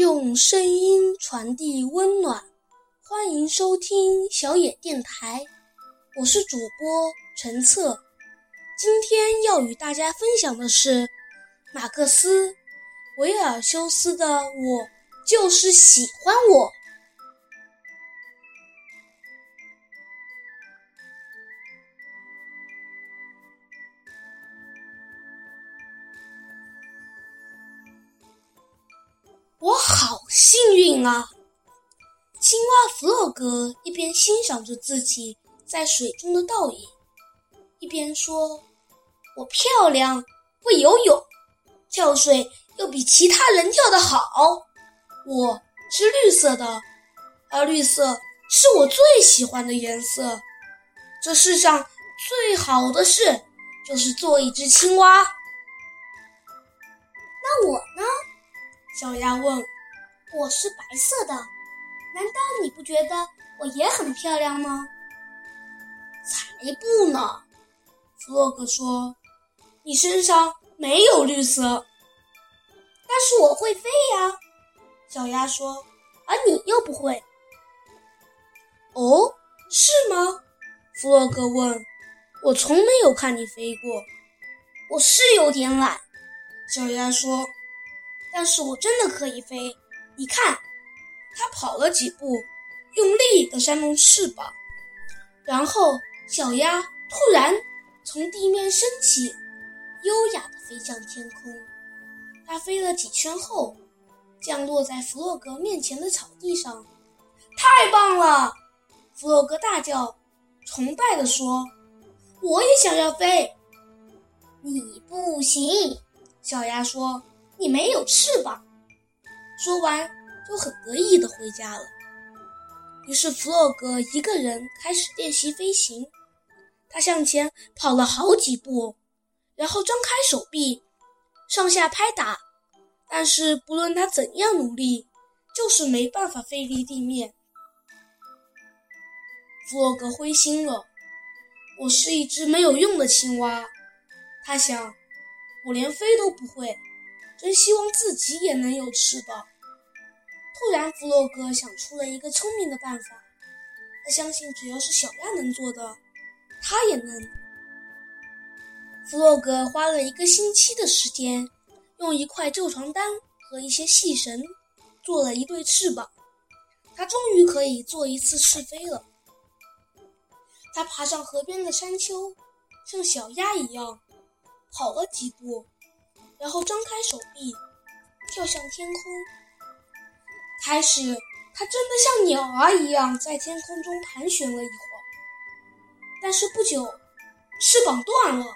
用声音传递温暖，欢迎收听小野电台，我是主播陈策。今天要与大家分享的是马克思·维尔修斯的《我就是喜欢我》。我幸运啊！青蛙弗洛格一边欣赏着自己在水中的倒影，一边说：“我漂亮，会游泳，跳水又比其他人跳得好。我是绿色的，而绿色是我最喜欢的颜色。这世上最好的事就是做一只青蛙。那我呢？”小鸭问：“我是白色的，难道你不觉得我也很漂亮吗？”“才不呢！”弗洛格说，“你身上没有绿色。”“但是我会飞呀！”小鸭说，“而你又不会。”“哦，是吗？”弗洛格问，“我从没有看你飞过。”“我是有点懒。”小鸭说。但是我真的可以飞，你看，它跑了几步，用力的扇动翅膀，然后小鸭突然从地面升起，优雅的飞向天空。它飞了几圈后，降落在弗洛格面前的草地上。太棒了！弗洛格大叫，崇拜地说：“我也想要飞。”你不行，小鸭说。你没有翅膀。说完，就很得意地回家了。于是弗洛格一个人开始练习飞行。他向前跑了好几步，然后张开手臂，上下拍打。但是不论他怎样努力，就是没办法飞离地面。弗洛格灰心了。我是一只没有用的青蛙，他想，我连飞都不会。真希望自己也能有翅膀。突然，弗洛格想出了一个聪明的办法。他相信，只要是小鸭能做的，他也能。弗洛格花了一个星期的时间，用一块旧床单和一些细绳做了一对翅膀。他终于可以做一次试飞了。他爬上河边的山丘，像小鸭一样跑了几步。然后张开手臂，跳向天空。开始，它真的像鸟儿一样在天空中盘旋了一会儿。但是不久，翅膀断了，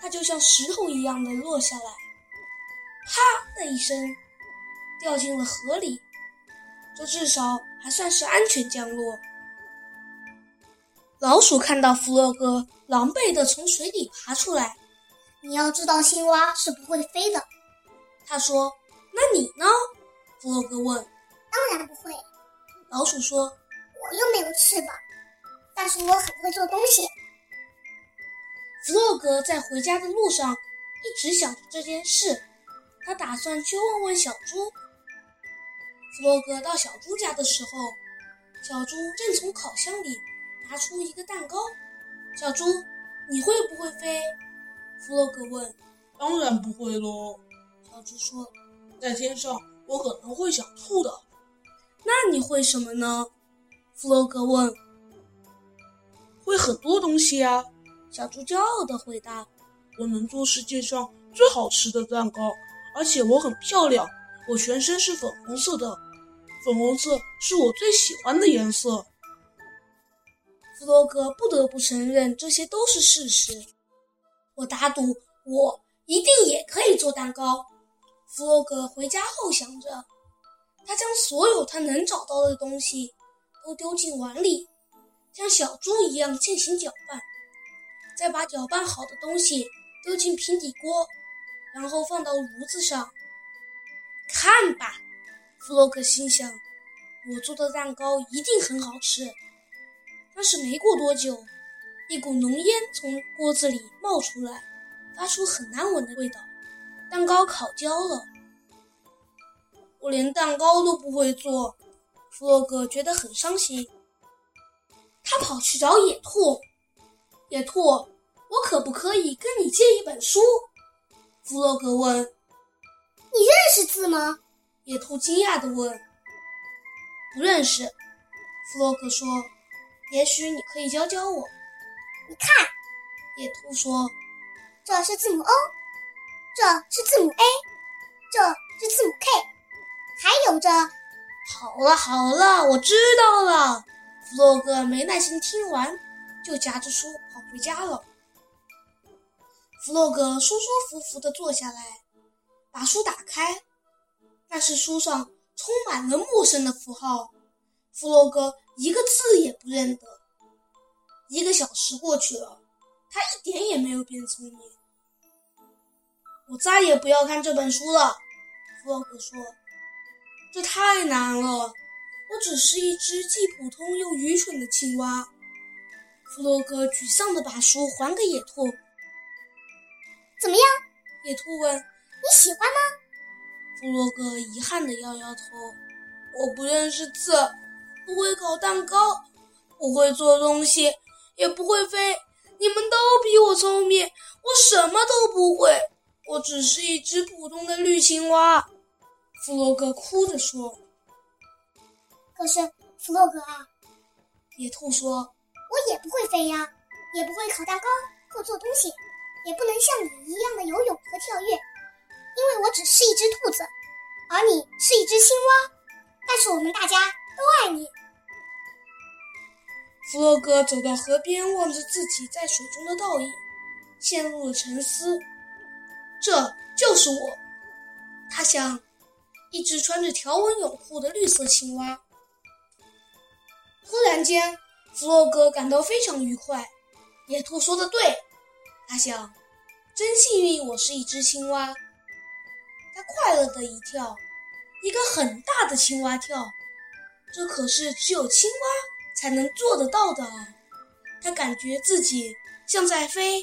它就像石头一样的落下来，啪的一声，掉进了河里。这至少还算是安全降落。老鼠看到弗洛格狼狈的从水里爬出来。你要知道，青蛙是不会飞的。他说：“那你呢？”弗洛格问。“当然不会。”老鼠说。“我又没有翅膀，但是我很会做东西。”弗洛格在回家的路上一直想着这件事，他打算去问问小猪。弗洛格到小猪家的时候，小猪正从烤箱里拿出一个蛋糕。小猪，你会不会飞？弗洛格问：“当然不会喽。”小猪说：“在天上，我可能会想吐的。”那你会什么呢？弗洛格问。“会很多东西啊！”小猪骄傲地回答：“我能做世界上最好吃的蛋糕，而且我很漂亮，我全身是粉红色的，粉红色是我最喜欢的颜色。”弗洛格不得不承认，这些都是事实。我打赌，我一定也可以做蛋糕。弗洛格回家后想着，他将所有他能找到的东西都丢进碗里，像小猪一样进行搅拌，再把搅拌好的东西丢进平底锅，然后放到炉子上。看吧，弗洛格心想，我做的蛋糕一定很好吃。但是没过多久。一股浓烟从锅子里冒出来，发出很难闻的味道。蛋糕烤焦了。我连蛋糕都不会做。弗洛格觉得很伤心，他跑去找野兔。野兔，我可不可以跟你借一本书？弗洛格问。你认识字吗？野兔惊讶地问。不认识。弗洛格说。也许你可以教教我。你看，野兔说：“这是字母 O，这是字母 A，这是字母 K，还有这……好了好了，我知道了。”弗洛格没耐心听完，就夹着书跑回家了。弗洛格舒舒服服地坐下来，把书打开，但是书上充满了陌生的符号。弗洛格一个字也不认得。一个小时过去了，他一点也没有变聪明。我再也不要看这本书了，弗洛格说：“这太难了，我只是一只既普通又愚蠢的青蛙。”弗洛格沮丧地把书还给野兔。“怎么样？”野兔问。“你喜欢吗？”弗洛格遗憾地摇摇头：“我不认识字。”不会烤蛋糕，不会做东西，也不会飞。你们都比我聪明，我什么都不会。我只是一只普通的绿青蛙。弗洛格哭着说：“可是，弗洛格啊，野兔说，我也不会飞呀，也不会烤蛋糕或做东西，也不能像你一样的游泳和跳跃，因为我只是一只兔子，而你是一只青蛙。但是我们大家。”都爱你。弗洛格走到河边，望着自己在水中的倒影，陷入了沉思。这就是我，他想，一只穿着条纹泳裤的绿色青蛙。忽然间，弗洛格感到非常愉快。野兔说的对，他想，真幸运，我是一只青蛙。他快乐的一跳，一个很大的青蛙跳。这可是只有青蛙才能做得到的啊。他感觉自己像在飞。